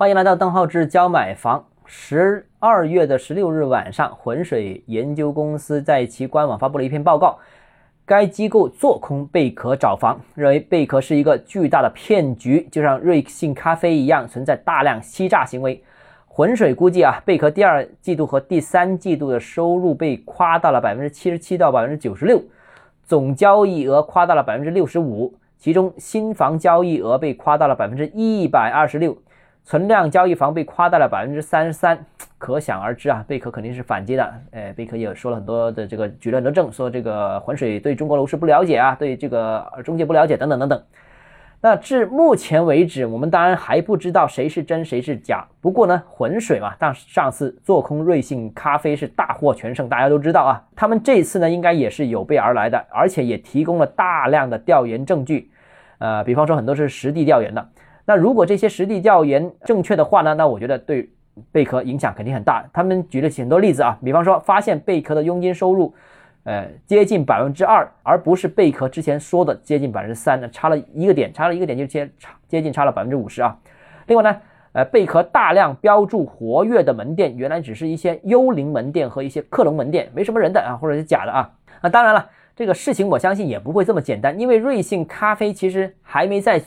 欢迎来到邓浩志教买房。十二月的十六日晚上，浑水研究公司在其官网发布了一篇报告。该机构做空贝壳找房，认为贝壳是一个巨大的骗局，就像瑞幸咖啡一样，存在大量欺诈行为。浑水估计啊，贝壳第二季度和第三季度的收入被夸大了百分之七十七到百分之九十六，总交易额夸大了百分之六十五，其中新房交易额被夸大了百分之一百二十六。存量交易房被夸大了百分之三十三，可想而知啊，贝壳肯定是反击的。哎，贝壳也说了很多的这个举了很多证，说这个浑水对中国楼市不了解啊，对这个中介不了解等等等等。那至目前为止，我们当然还不知道谁是真谁是假。不过呢，浑水嘛，但上次做空瑞幸咖啡是大获全胜，大家都知道啊。他们这次呢，应该也是有备而来的，而且也提供了大量的调研证据，呃，比方说很多是实地调研的。那如果这些实地调研正确的话呢？那我觉得对贝壳影响肯定很大。他们举了很多例子啊，比方说发现贝壳的佣金收入，呃，接近百分之二，而不是贝壳之前说的接近百分之三，呢，差了一个点，差了一个点就接差接近差了百分之五十啊。另外呢，呃，贝壳大量标注活跃的门店，原来只是一些幽灵门店和一些克隆门店，没什么人的啊，或者是假的啊。那当然了，这个事情我相信也不会这么简单，因为瑞幸咖啡其实还没在。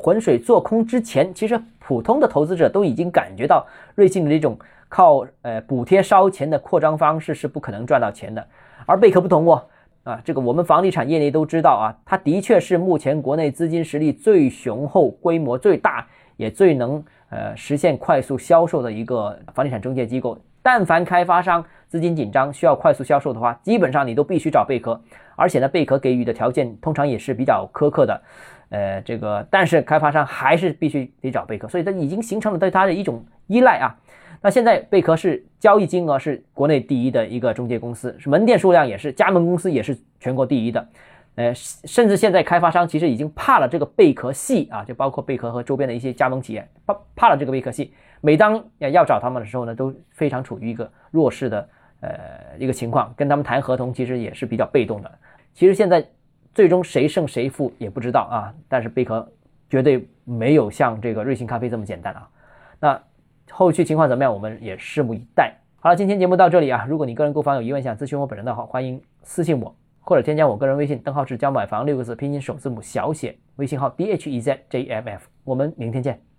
浑水做空之前，其实普通的投资者都已经感觉到瑞幸的这种靠呃补贴烧钱的扩张方式是不可能赚到钱的。而贝壳不同哦，啊，这个我们房地产业内都知道啊，它的确是目前国内资金实力最雄厚、规模最大，也最能呃实现快速销售的一个房地产中介机构。但凡开发商资金紧张需要快速销售的话，基本上你都必须找贝壳，而且呢，贝壳给予的条件通常也是比较苛刻的。呃，这个，但是开发商还是必须得找贝壳，所以它已经形成了对它的一种依赖啊。那现在贝壳是交易金额是国内第一的一个中介公司，是门店数量也是，加盟公司也是全国第一的。呃，甚至现在开发商其实已经怕了这个贝壳系啊，就包括贝壳和周边的一些加盟企业，怕怕了这个贝壳系。每当要找他们的时候呢，都非常处于一个弱势的呃一个情况，跟他们谈合同其实也是比较被动的。其实现在。最终谁胜谁负也不知道啊，但是贝壳绝对没有像这个瑞幸咖啡这么简单啊。那后续情况怎么样，我们也拭目以待。好了，今天节目到这里啊。如果你个人购房有疑问，想咨询我本人的话，欢迎私信我或者添加我个人微信“邓浩志教买房”六个字拼音首字母小写，微信号 d h e z j m f。我们明天见。